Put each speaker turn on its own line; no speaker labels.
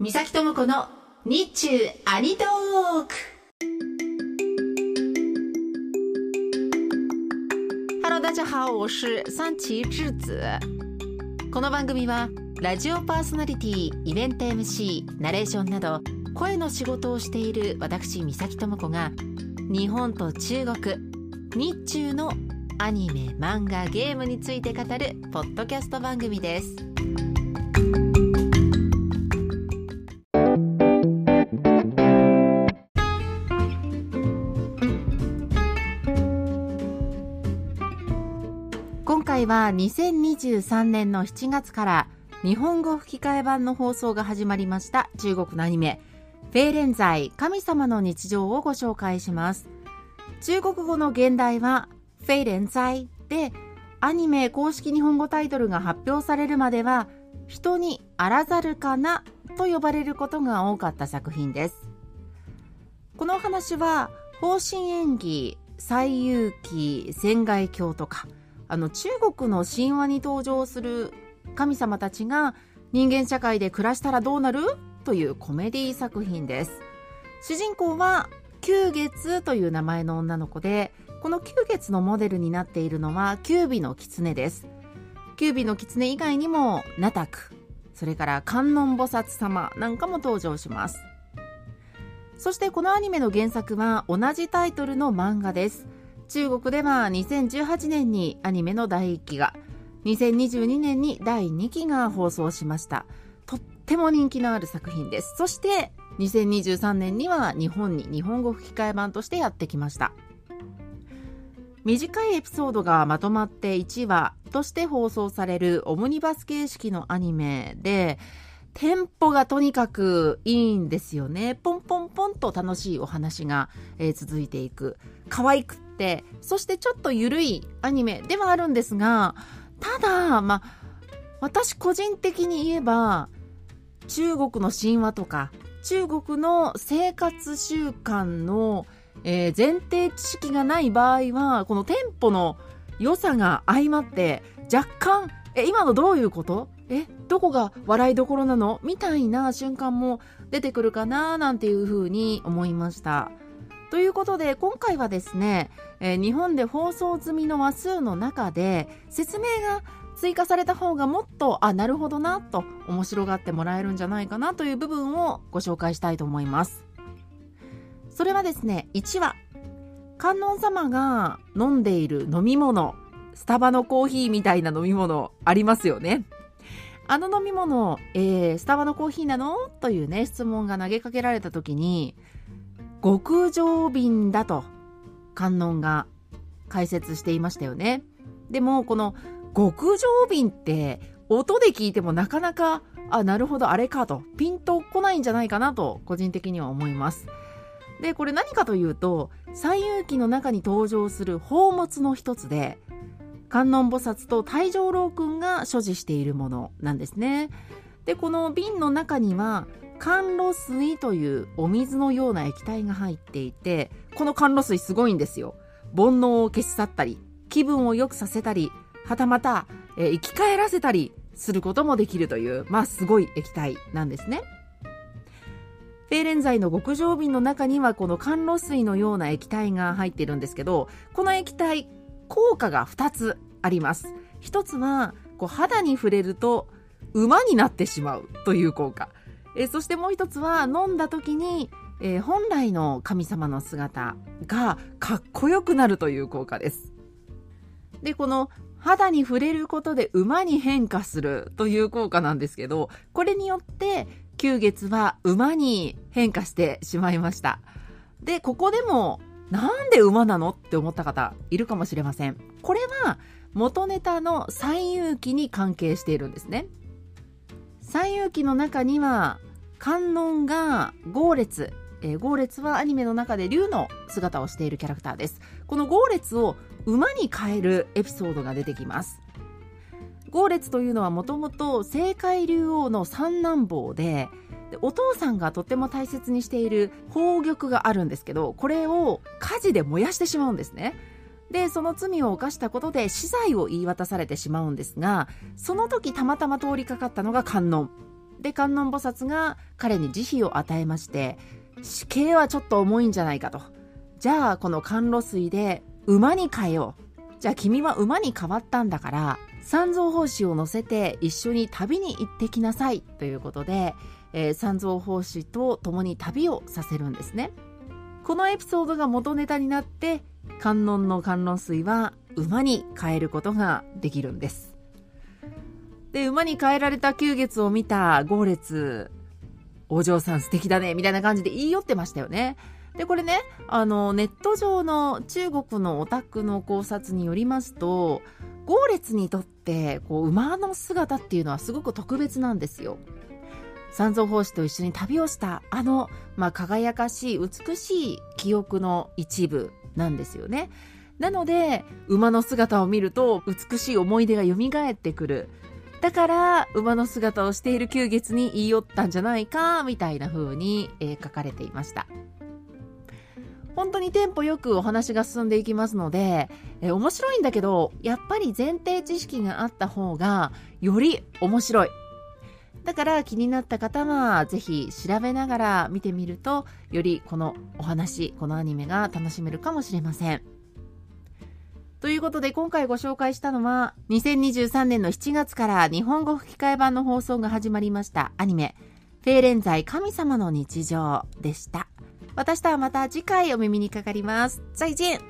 三崎智子の日中アニトーク。ハロー大家好我是三崎智子。この番組はラジオパーソナリティイベント MC ナレーションなど声の仕事をしている私三崎智子が日本と中国日中のアニメ漫画ゲームについて語るポッドキャスト番組です。回は2023年の7月から日本語吹き替え版の放送が始まりました中国のアニメ「フェーレンザイ神様の日常」をご紹介します。中国語の現代は「フェーレンザイ」でアニメ公式日本語タイトルが発表されるまでは人にあらざるかなと呼ばれることが多かった作品です。この話は方針演技西遊記仙外鏡とか。あの中国の神話に登場する神様たちが人間社会で暮らしたらどうなる？というコメディ作品です。主人公は九月という名前の女の子でこの九月のモデルになっているのは九尾の狐です。九尾の狐以外にもナタクそれから観音菩薩様なんかも登場します。そしてこのアニメの原作は同じタイトルの漫画です。中国では2018年にアニメの第1期が2022年に第2期が放送しましたとっても人気のある作品ですそして2023年には日本に日本語吹き替え版としてやってきました短いエピソードがまとまって1話として放送されるオムニバス形式のアニメでテンポがとにかくいいんですよね。ポンポンポンと楽しいお話が、えー、続いていく。可愛くって、そしてちょっと緩いアニメではあるんですが、ただ、まあ、私個人的に言えば、中国の神話とか、中国の生活習慣の、えー、前提知識がない場合は、このテンポの良さが相まって、若干、え、今のどういうこと？え、どこが笑いどころなの？みたいな瞬間も出てくるかななんていうふうに思いました。ということで今回はですね、えー、日本で放送済みの話数の中で説明が追加された方がもっとあなるほどなと面白がってもらえるんじゃないかなという部分をご紹介したいと思います。それはですね1話。観音様が飲んでいる飲み物スタバのコーヒーみたいな飲み物ありますよね。あの飲み物、えー、スタバのコーヒーなの？というね質問が投げかけられた時に極上瓶だと観音が解説していましたよね。でもこの極上瓶って音で聞いてもなかなかあなるほどあれかとピンとこないんじゃないかなと個人的には思います。でこれ何かというと西遊記の中に登場する宝物の一つで観音菩薩と太上老君が所持しているものなんですね。でこの瓶の中には甘露水というお水のような液体が入っていてこの甘露水すごいんですよ。煩悩を消し去ったり気分を良くさせたりはたまた、えー、生き返らせたりすることもできるというまあすごい液体なんですね。フェーレン剤の極上瓶の中にはこの甘露水のような液体が入っているんですけどこの液体効果が2つあります。1つはこう肌に触れると馬になってしまうという効果。えそしてもう1つは飲んだ時にえー、本来の神様の姿がかっこよくなるという効果です。で、この肌に触れることで馬に変化するという効果なんですけど、これによって九月は馬に変化してしまいました。で、ここでもなんで馬なのって思った方いるかもしれません。これは元ネタの西遊記に関係しているんですね。西遊記の中には観音が豪烈えー、ゴーレツはアニメの中で竜の姿をしているキャラクターです。このゴーレツを馬に変えるエピソードが出てきます。ゴーレツというのはもともと青海竜王の三男坊でお父さんがとっても大切にしている宝玉があるんですけどこれを火事で燃やしてしまうんですね。でその罪を犯したことで死罪を言い渡されてしまうんですがその時たまたま通りかかったのが観音。で観音菩薩が彼に慈悲を与えまして死刑はちょっと重いんじゃないかと。じゃあこの甘露水で馬に変えよう。じゃあ君は馬に変わったんだから三蔵法師を乗せて一緒に旅に行ってきなさいということで、えー、三蔵法師と共に旅をさせるんですね。このエピソードが元ネタになって観音の観音水は馬に変えることができるんです。で馬に変えられた九月を見た豪烈お嬢さん素敵だねみたいな感じで言い寄ってましたよねでこれねあのネット上の中国のオタクの考察によりますと豪烈にとってこう馬の姿っていうのはすごく特別なんですよ。三蔵法師と一緒に旅をしたあの、まあ、輝かしい美しい記憶の一部なんですよね。なので馬の姿を見ると美しい思い出が蘇ってくる。だから馬の姿をしている旧月に言い寄ったんじゃないかみたいな風に、えー、書かれていました。本当にテンポよくお話が進んでいきますので、え面白いんだけど、やっぱり前提知識があった方が、より面白い。だから気になった方は、ぜひ調べながら見てみると、よりこのお話、このアニメが楽しめるかもしれません。ということで今回ご紹介したのは2023年の7月から日本語吹き替え版の放送が始まりましたアニメ「フェーレンザイ神様の日常」でした。私とはまた次回お耳にかかります。再见